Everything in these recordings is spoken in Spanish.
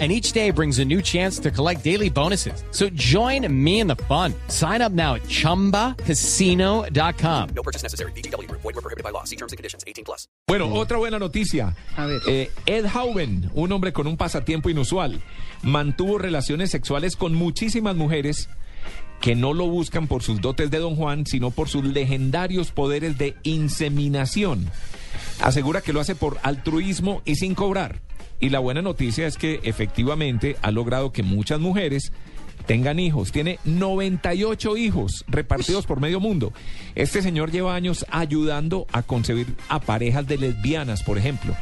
and each day brings a new chance to collect daily bonuses. So join me in the fun. Sign up now at ChumbaCasino.com. No purchase necessary. BGW. Void were prohibited by law. See terms and conditions. 18 plus. Bueno, otra buena noticia. A ver. Eh, Ed Hauben, un hombre con un pasatiempo inusual, mantuvo relaciones sexuales con muchísimas mujeres que no lo buscan por sus dotes de Don Juan, sino por sus legendarios poderes de inseminación. Asegura que lo hace por altruismo y sin cobrar. Y la buena noticia es que efectivamente ha logrado que muchas mujeres tengan hijos. Tiene 98 hijos repartidos por medio mundo. Este señor lleva años ayudando a concebir a parejas de lesbianas, por ejemplo.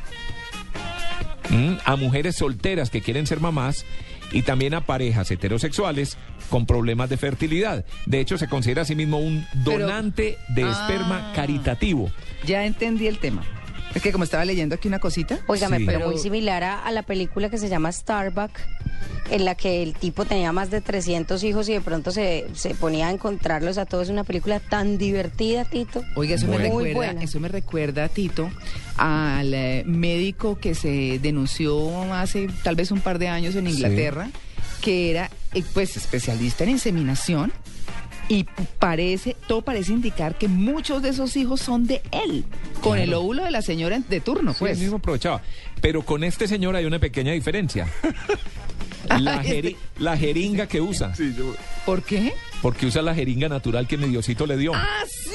Mm, a mujeres solteras que quieren ser mamás y también a parejas heterosexuales con problemas de fertilidad. De hecho, se considera a sí mismo un Pero- donante de esperma Ah. caritativo. Ya entendí el tema. Es que como estaba leyendo aquí una cosita. Óigame, Sí. pero, Pero- muy similar a, a la película que se llama Starbuck, en la que el tipo tenía más de 300 hijos y de pronto se, se ponía a encontrarlos a todos. Una película tan divertida, Tito. Oiga, eso me Bueno. Recuerda, buena. eso me recuerda, Tito, al eh, médico que se denunció hace tal vez un par de años en Inglaterra, que era eh, pues especialista en inseminación. Y parece, todo parece indicar que muchos de esos hijos son de él, con el óvulo de la señora de turno, Sí, pues. mismo aprovechaba. Pero con este señor hay una pequeña diferencia. La, jeri- la jeringa que usa. ¿Por qué? Porque usa la jeringa natural que mi Diosito le dio. Ah, sí.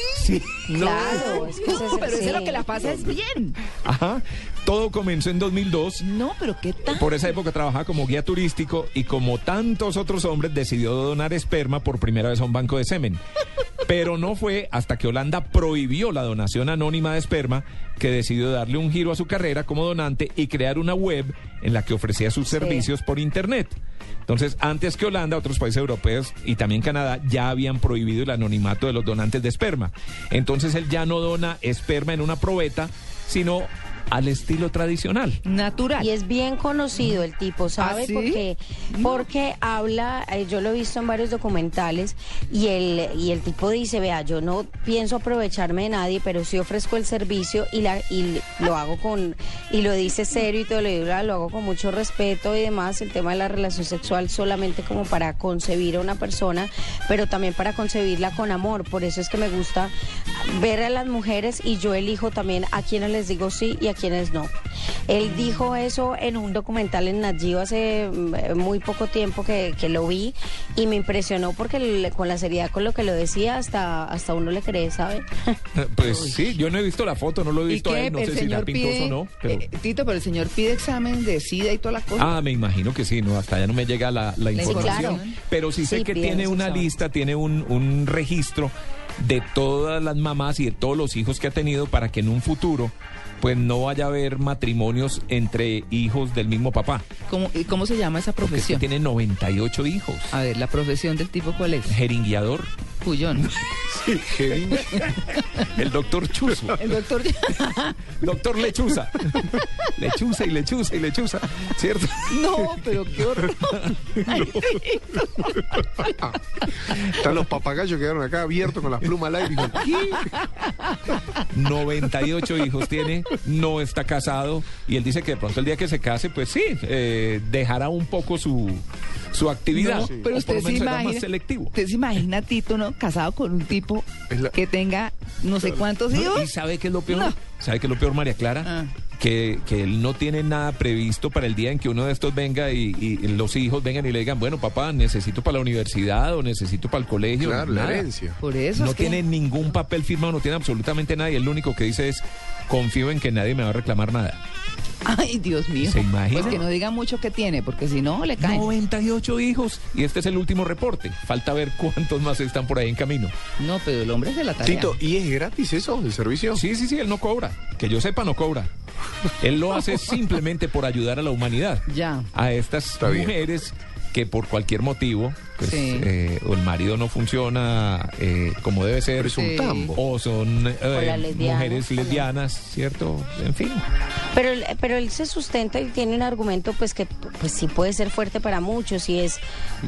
Claro, es que ese es No, el- pero eso sí. lo que la pasa es bien. Ajá. Todo comenzó en 2002. No, pero ¿qué tal? Por esa época trabajaba como guía turístico y como tantos otros hombres decidió donar esperma por primera vez a un banco de semen. Pero no fue hasta que Holanda prohibió la donación anónima de esperma que decidió darle un giro a su carrera como donante y crear una web en la que ofrecía sus servicios por internet. Entonces, antes que Holanda, otros países europeos y también Canadá ya habían prohibido el anonimato de los donantes de esperma. Entonces, él ya no dona esperma en una probeta, sino al estilo tradicional. Natural. Y es bien conocido el tipo, ¿sabe? ¿Ah, sí? Porque porque habla, eh, yo lo he visto en varios documentales y el y el tipo dice, vea, yo no pienso aprovecharme de nadie, pero sí ofrezco el servicio y la y lo hago con y lo dice serio y todo lo, digo, lo hago con mucho respeto y demás, el tema de la relación sexual solamente como para concebir a una persona, pero también para concebirla con amor, por eso es que me gusta ver a las mujeres y yo elijo también a quienes les digo sí y a quienes no. Él dijo eso en un documental en Nat Geo hace mm, muy poco tiempo que, que lo vi y me impresionó porque le- con la seriedad con lo que lo decía hasta, hasta uno le cree, ¿sabe? Pues sí, yo no he visto la foto, no lo he ¿Y visto a qué? él, no el sé si señor la pintoso pide, o no. Pero... eh, Tito, pero el señor pide examen de SIDA y toda la cosa. Ah, me imagino que sí, no, hasta allá no me llega la, la información. claro. Pero sí sé Sí, que tiene una examen. lista, tiene un, un registro de todas las mamás y de todos los hijos que ha tenido para que en un futuro pues no vaya a haber matrimonios entre hijos del mismo papá. ¿Cómo, y ¿Cómo se llama esa Porque es que profesión? tiene 98 hijos. A ver, la profesión del tipo, ¿cuál es? Jeringueador. El doctor Chuzo. El doctor... Doctor Lechuza. Lechuza y lechuza y lechuza. ¿Cierto? no, pero qué horror. Ay. Están los papagayos que quedaron acá abiertos con las plumas al aire. ¿qué? 98 hijos tiene, no está casado y él dice que de pronto el día que se case, pues sí, eh, dejará un poco su, su actividad. No, pero usted se imagina, más selectivo. usted se imagina a Tito, ¿no? Casado con un tipo la- que tenga no sé cuántos ¿Y hijos. sabe qué es lo peor? No. ¿Sabe qué es lo peor, María Clara? Ah. Que, que él no tiene nada previsto para el día en que uno de estos venga y, y los hijos vengan y le digan, bueno, papá, necesito para la universidad o necesito para el colegio. Claro, la herencia. Por eso No es que- tiene ningún papel firmado, no tiene absolutamente nada y él lo único que dice es, confío en que nadie me va a reclamar nada. Ay, Dios mío. ¿Se imagina? Pues que no diga mucho que tiene, porque si no, le caen. 98 hijos. Y este es el último reporte. Falta ver cuántos más están por ahí en camino. No, pero el hombre es de la tarea. Tito, ¿y es gratis eso, el servicio? Sí, sí, sí, él no cobra. Que yo sepa, no cobra. Él lo hace simplemente por ayudar a la humanidad. Ya. A estas Está bien. mujeres que por cualquier motivo, pues, Sí. eh, o el marido no funciona eh, como debe ser, Sí. tambo. o son eh, mujeres lesbianas, ¿cierto? En fin. Pero, él- pero él se sustenta y tiene un argumento pues que pues sí puede ser fuerte para muchos y es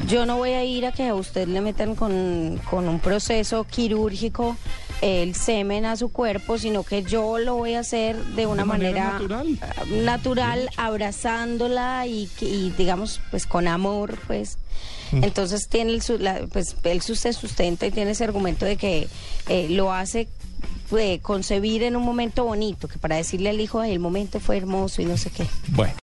yo no voy a ir a que a usted le metan con, con un proceso quirúrgico el semen a su cuerpo, sino que yo lo voy a hacer de una manera manera, natural. ah, natural, abrazándola y, que- y digamos pues con amor pues. Entonces tiene el, su- la- pues él se sustenta y tiene ese argumento de que eh, lo hace eh, concebir en un momento bonito, que para decirle al hijo, "Ay, el momento fue hermoso y no sé qué. Bueno.